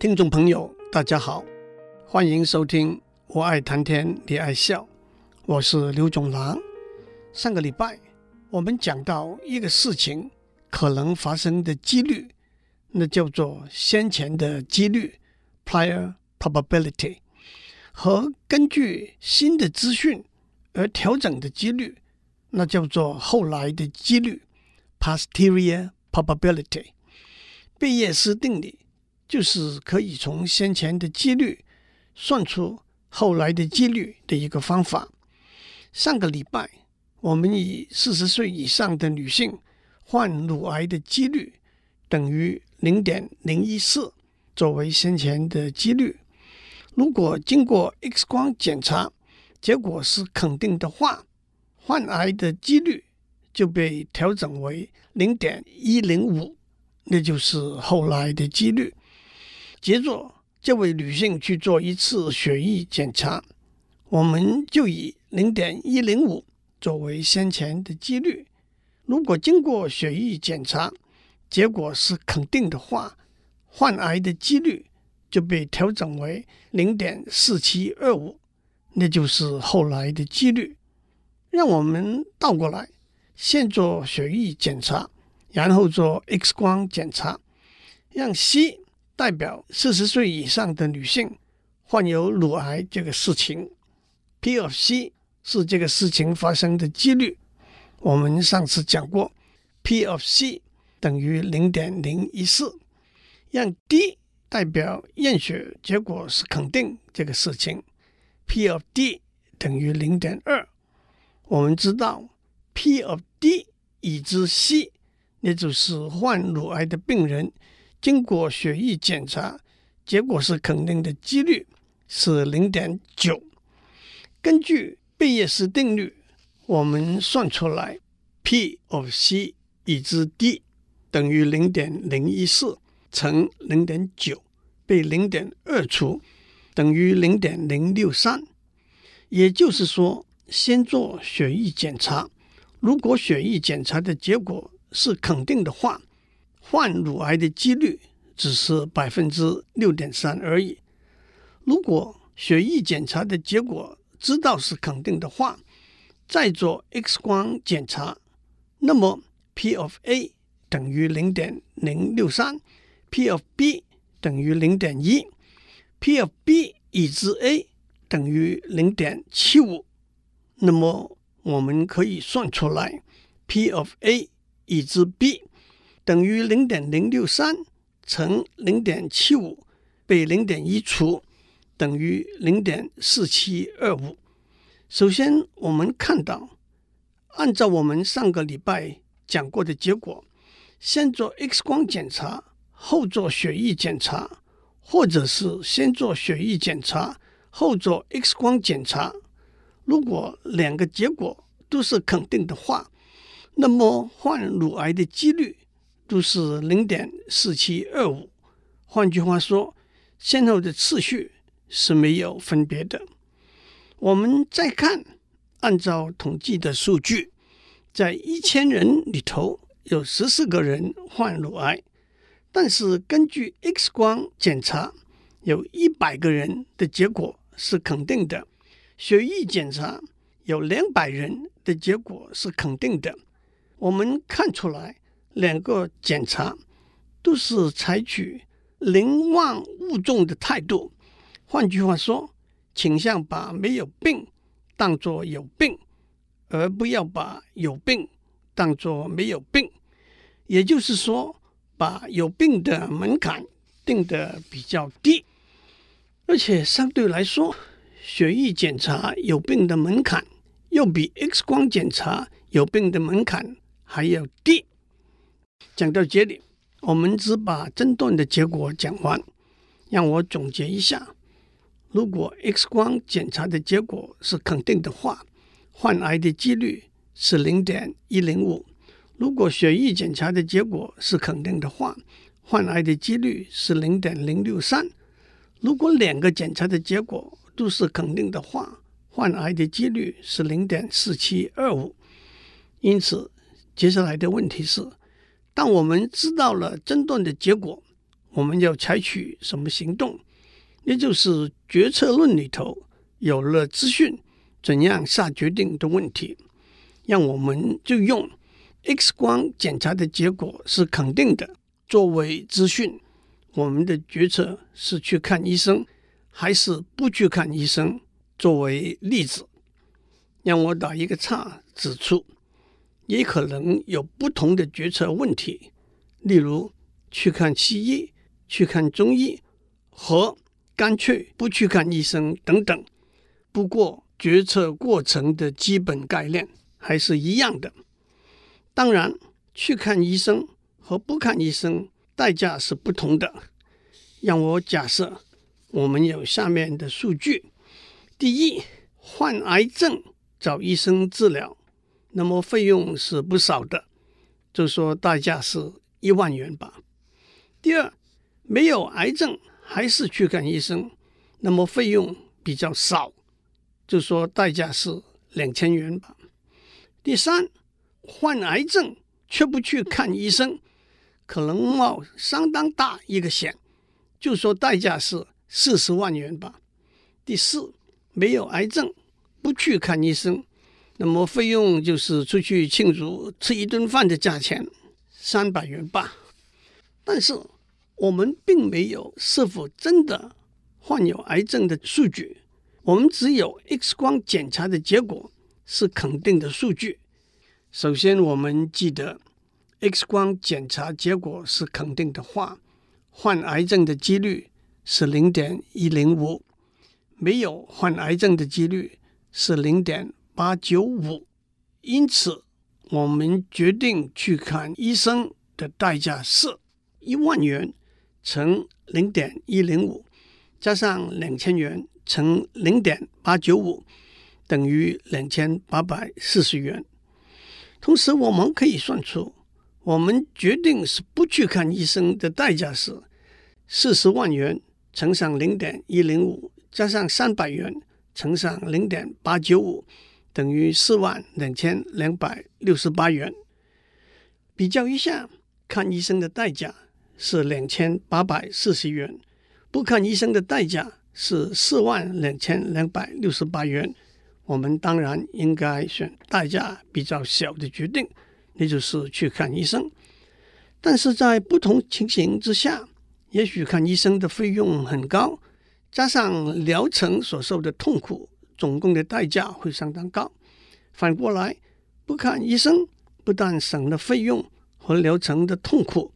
听众朋友，大家好，欢迎收听《我爱谈天，你爱笑》，我是刘总郎。上个礼拜我们讲到一个事情可能发生的几率，那叫做先前的几率 （prior probability） 和根据新的资讯而调整的几率，那叫做后来的几率 （posterior probability）。贝叶斯定理。就是可以从先前的几率算出后来的几率的一个方法。上个礼拜，我们以四十岁以上的女性患乳癌的几率等于零点零一四作为先前的几率。如果经过 X 光检查，结果是肯定的话，患癌的几率就被调整为零点一零五，那就是后来的几率。接着，这位女性去做一次血液检查，我们就以零点一零五作为先前的几率。如果经过血液检查，结果是肯定的话，患癌的几率就被调整为零点四七二五，那就是后来的几率。让我们倒过来，先做血液检查，然后做 X 光检查，让 C。代表四十岁以上的女性患有乳癌这个事情，P of C 是这个事情发生的几率。我们上次讲过，P of C 等于零点零一四，让 D 代表验血结果是肯定这个事情，P of D 等于零点二。我们知道 P of D 已知 C，也就是患乳癌的病人。经过血液检查，结果是肯定的几率是零点九。根据贝叶斯定律，我们算出来 P of C 已知 D 等于零点零一四乘零点九被零点二除，等于零点零六三。也就是说，先做血液检查，如果血液检查的结果是肯定的话。患乳癌的几率只是百分之六点三而已。如果血液检查的结果知道是肯定的话，再做 X 光检查，那么 P of A 等于零点零六三，P of B 等于零点一，P of B 已知 A 等于零点七五，那么我们可以算出来 P of A 已知 B。等于零点零六三乘零点七五被零点一除，等于零点四七二五。首先，我们看到，按照我们上个礼拜讲过的结果，先做 X 光检查，后做血液检查，或者是先做血液检查，后做 X 光检查。如果两个结果都是肯定的话，那么患乳癌的几率。都是零点四七二五，换句话说，先后的次序是没有分别的。我们再看，按照统计的数据，在一千人里头有十四个人患乳癌，但是根据 X 光检查，有一百个人的结果是肯定的；血液检查有两百人的结果是肯定的。我们看出来。两个检查都是采取宁望勿重的态度，换句话说，倾向把没有病当作有病，而不要把有病当作没有病。也就是说，把有病的门槛定得比较低，而且相对来说，血液检查有病的门槛又比 X 光检查有病的门槛还要低。讲到这里，我们只把诊断的结果讲完。让我总结一下：如果 X 光检查的结果是肯定的话，患癌的几率是零点一零五；如果血液检查的结果是肯定的话，患癌的几率是零点零六三；如果两个检查的结果都是肯定的话，患癌的几率是零点四七二五。因此，接下来的问题是。当我们知道了诊断的结果，我们要采取什么行动，也就是决策论里头有了资讯，怎样下决定的问题。让我们就用 X 光检查的结果是肯定的作为资讯，我们的决策是去看医生还是不去看医生作为例子。让我打一个叉，指出也可能有不同的决策问题，例如去看西医、去看中医和干脆不去看医生等等。不过，决策过程的基本概念还是一样的。当然，去看医生和不看医生代价是不同的。让我假设我们有下面的数据：第一，患癌症。找医生治疗，那么费用是不少的，就说代价是一万元吧。第二，没有癌症还是去看医生，那么费用比较少，就说代价是两千元吧。第三，患癌症却不去看医生，可能冒相当大一个险，就说代价是四十万元吧。第四，没有癌症。不去看医生，那么费用就是出去庆祝吃一顿饭的价钱，三百元吧。但是我们并没有是否真的患有癌症的数据，我们只有 X 光检查的结果是肯定的数据。首先，我们记得 X 光检查结果是肯定的话，患癌症的几率是零点一零五，没有患癌症的几率。是零点八九五，因此我们决定去看医生的代价是一万元乘零点一零五，加上两千元乘零点八九五，等于两千八百四十元。同时，我们可以算出，我们决定是不去看医生的代价是四十万元乘上零点一零五，加上三百元。乘上零点八九五，等于四万两千两百六十八元。比较一下，看医生的代价是两千八百四十元，不看医生的代价是四万两千两百六十八元。我们当然应该选代价比较小的决定，那就是去看医生。但是在不同情形之下，也许看医生的费用很高。加上疗程所受的痛苦，总共的代价会相当高。反过来，不看医生，不但省了费用和疗程的痛苦，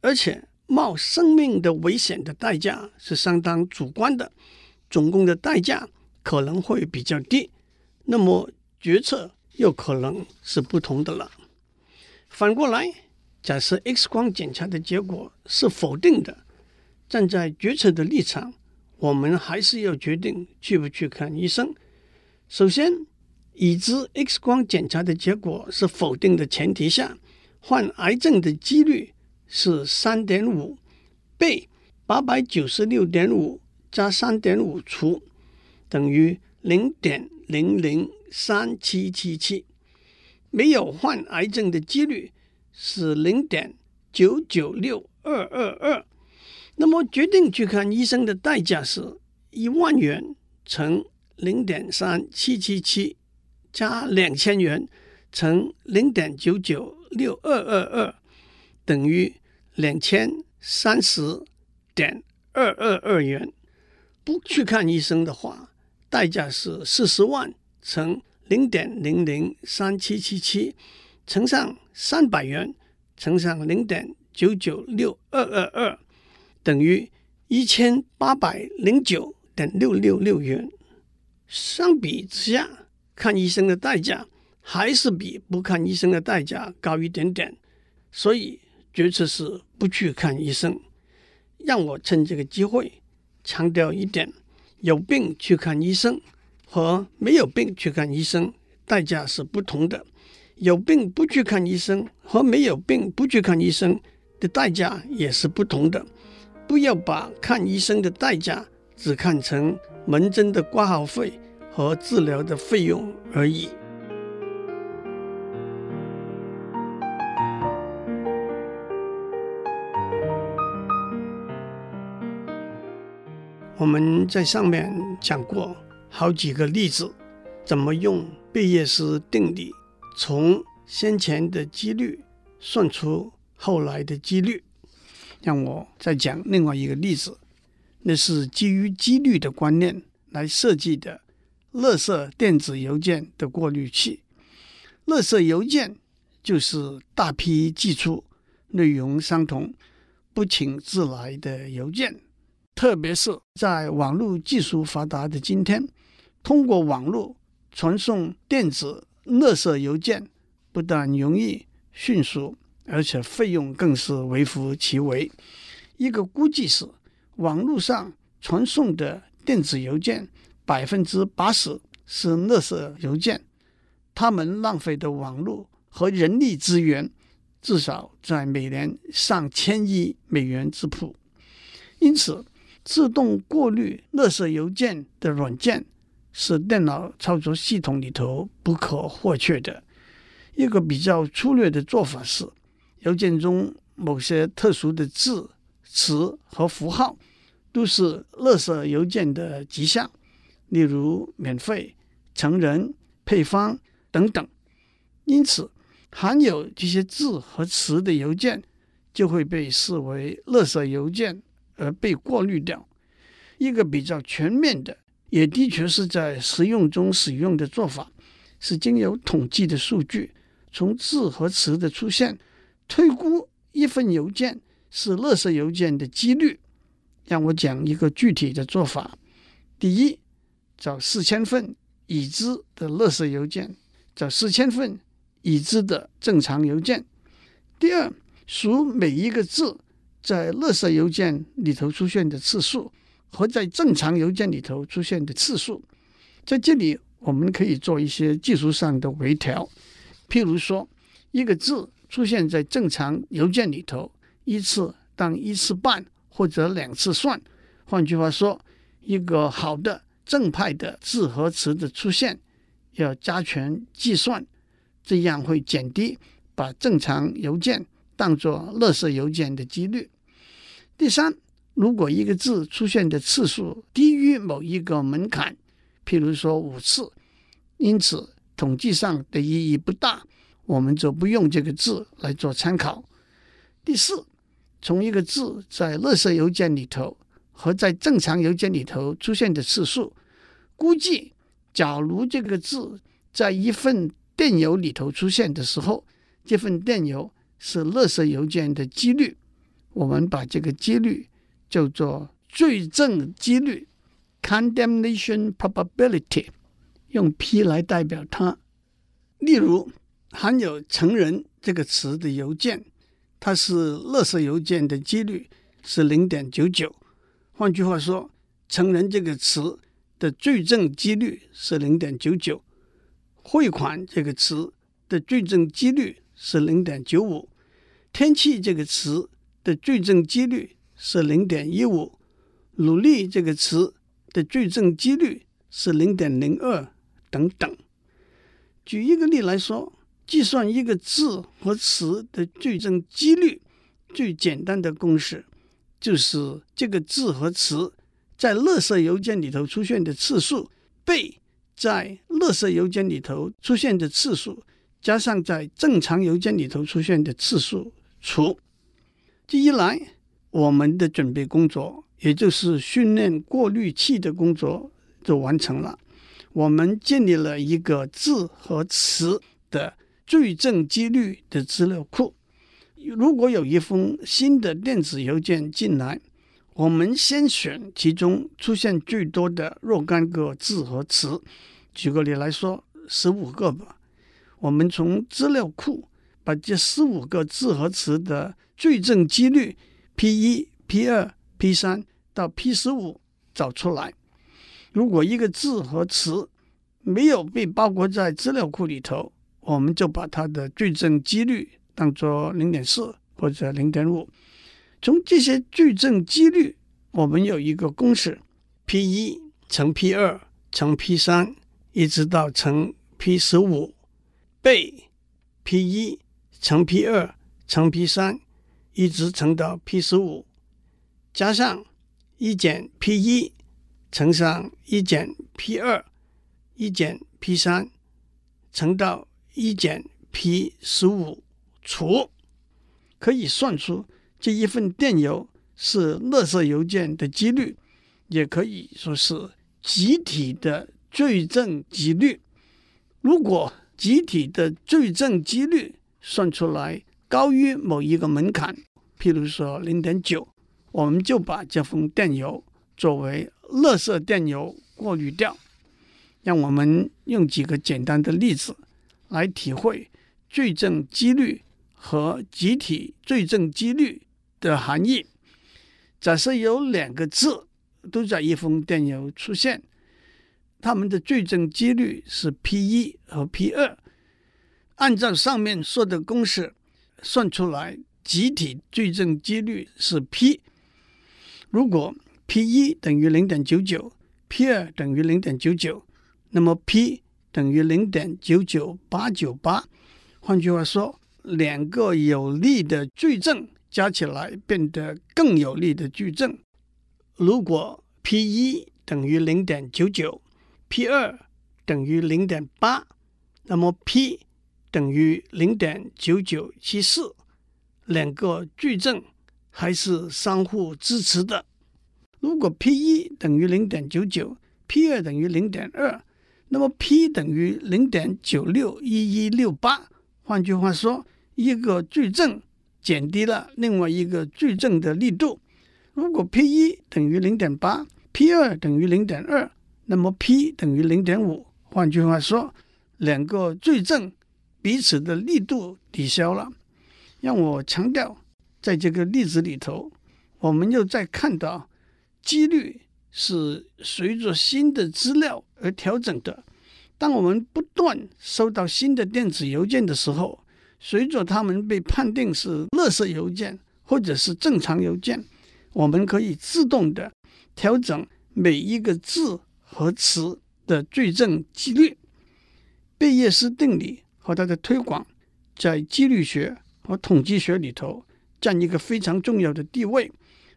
而且冒生命的危险的代价是相当主观的，总共的代价可能会比较低。那么决策又可能是不同的了。反过来，假设 X 光检查的结果是否定的，站在决策的立场。我们还是要决定去不去看医生。首先，已知 X 光检查的结果是否定的前提下，患癌症的几率是三点五被八百九十六点五加三点五除，等于零点零零三七七七。没有患癌症的几率是零点九九六二二二。那么决定去看医生的代价是一万元乘零点三七七七加两千元乘零点九九六二二二等于两千三十点二二二元。不去看医生的话，代价是四十万乘零点零零三七七七乘上三百元乘上零点九九六二二二。等于一千八百零九点六六六元。相比之下，看医生的代价还是比不看医生的代价高一点点。所以决策是不去看医生。让我趁这个机会强调一点：有病去看医生和没有病去看医生代价是不同的。有病不去看医生和没有病不去看医生的代价也是不同的。不要把看医生的代价只看成门诊的挂号费和治疗的费用而已。我们在上面讲过好几个例子，怎么用贝叶斯定理从先前的几率算出后来的几率。让我再讲另外一个例子，那是基于几率的观念来设计的垃圾电子邮件的过滤器。垃圾邮件就是大批寄出、内容相同、不请自来的邮件。特别是在网络技术发达的今天，通过网络传送电子垃圾邮件，不但容易、迅速，而且费用更是微乎其微。一个估计是，网络上传送的电子邮件百分之八十是垃圾邮件。他们浪费的网络和人力资源，至少在每年上千亿美元之谱。因此，自动过滤垃圾邮件的软件是电脑操作系统里头不可或缺的。一个比较粗略的做法是，邮件中某些特殊的字、词和符号都是垃圾邮件的迹象，例如免费、成人、配方。等等，因此含有这些字和词的邮件就会被视为垃圾邮件而被过滤掉。一个比较全面的，也的确是在实用中使用的做法，是经由统计的数据，从字和词的出现推估一份邮件是垃圾邮件的几率。让我讲一个具体的做法：第一，找四千份已知的垃圾邮件。找四千份已知的正常邮件。第二，数每一个字在垃圾邮件里头出现的次数和在正常邮件里头出现的次数。在这里，我们可以做一些技术上的微调。譬如说，一个字出现在正常邮件里头一次当一次半或者两次算。换句话说，一个好的正派的字和词的出现。要加权计算，这样会减低把正常邮件当作垃圾邮件的几率。第三，如果一个字出现的次数低于某一个门槛，譬如说五次，因此统计上的意义不大，我们就不用这个字来做参考。第四，从一个字在垃圾邮件里头和在正常邮件里头出现的次数，估计。假如这个字在一份电邮里头出现的时候，这份电邮是垃圾邮件的几率，我们把这个几率叫做罪证几率 （condemnation probability），用 P 来代表它。例如，含有“成人”这个词的邮件，它是垃圾邮件的几率是零点九九。换句话说，“成人”这个词。的罪证几率是零点九九，汇款这个词的罪证几率是零点九五，天气这个词的罪证几率是零点一五，努力这个词的罪证几率是零点零二等等。举一个例来说，计算一个字和词的最终几率，最简单的公式就是这个字和词。在垃圾邮件里头出现的次数，被在垃圾邮件里头出现的次数，加上在正常邮件里头出现的次数除。这一来，我们的准备工作，也就是训练过滤器的工作就完成了。我们建立了一个字和词的罪证几率的资料库。如果有一封新的电子邮件进来，我们先选其中出现最多的若干个字和词，举个例来说，十五个吧。我们从资料库把这十五个字和词的罪证几率 P 一、P 二、P 三到 P 十五找出来。如果一个字和词没有被包裹在资料库里头，我们就把它的罪证几率当作零点四或者零点五。从这些罪证几率，我们有一个公式：P 一乘 P 二乘 P 三，一直到乘 P 十五，倍 P 一乘 P 二乘 P 三，一直乘到 P 十五，加上一减 P 一乘上一减 P 二，一减 P 三，乘到一减 P 十五除，可以算出这一份电邮是垃圾邮件的几率，也可以说是集体的罪证几率。如果集体的罪证几率算出来高于某一个门槛，譬如说零点九，我们就把这封电邮作为垃圾电邮过滤掉。让我们用几个简单的例子来体会罪证几率和集体罪证几率的含义。假设有两个字都在一封电邮出现。他们的罪证几率是 P 一和 P 二，按照上面说的公式算出来，集体罪证几率是 P。如果 P 一等于零点九九，P 二等于零点九九，那么 P 等于零点九九八九八。换句话说，两个有力的矩阵加起来变得更有力的矩阵。如果 P 一等于零点九九，P 二等于零点八，那么 P 等于零点九九七四，两个矩阵还是相互支持的。如果 P 一等于零点九九，P 二等于零点二，那么 P 等于零点九六一一六八。换句话说，一个矩阵减低了另外一个矩阵的力度。如果 P 一等于零点八，P 二等于零点二。那么 P 等于零点五，换句话说，两个矩阵彼此的力度抵消了。让我强调，在这个例子里头，我们又再看到几率是随着新的资料而调整的。当我们不断收到新的电子邮件的时候，随着它们被判定是垃圾邮件或者是正常邮件，我们可以自动的调整每一个字。和词的罪证几率，贝叶斯定理和它的推广，在几率学和统计学里头占一个非常重要的地位，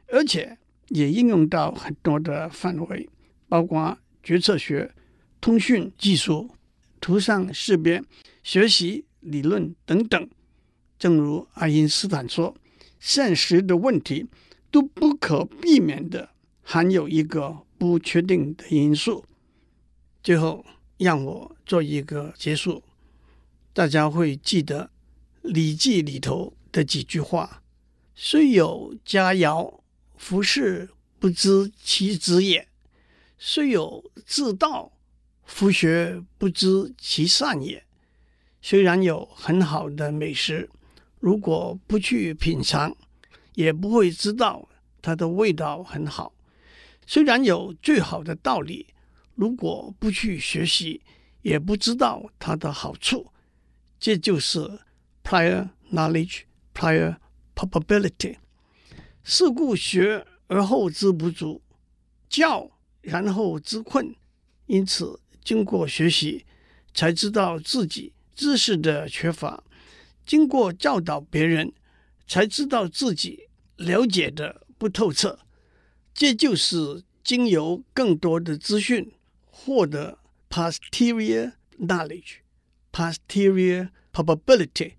而且也应用到很多的范围，包括决策学、通讯技术、图像识别、学习理论等等。正如爱因斯坦说：“现实的问题都不可避免的含有一个。”不确定的因素。最后，让我做一个结束。大家会记得《礼记》里头的几句话：“虽有佳肴，夫士不知其子也；虽有至道，夫学不知其善也。”虽然有很好的美食，如果不去品尝，也不会知道它的味道很好。虽然有最好的道理，如果不去学习，也不知道它的好处。这就是 prior knowledge, prior probability。是故学而后知不足，教然后知困。因此，经过学习，才知道自己知识的缺乏；经过教导别人，才知道自己了解的不透彻。这就是经由更多的资讯获得 posterior knowledge, posterior probability。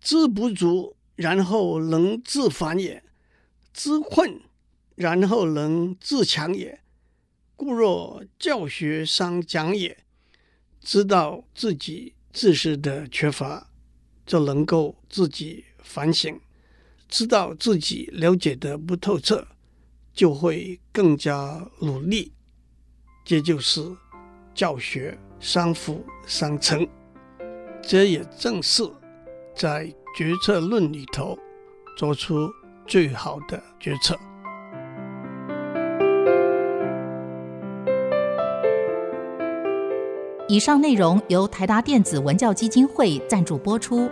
知不足，然后能自反也；知困，然后能自强也。故若教学相讲也，知道自己知识的缺乏，就能够自己反省；知道自己了解的不透彻。就会更加努力，这就是教学相辅相成。这也正是在决策论里头做出最好的决策。以上内容由台达电子文教基金会赞助播出。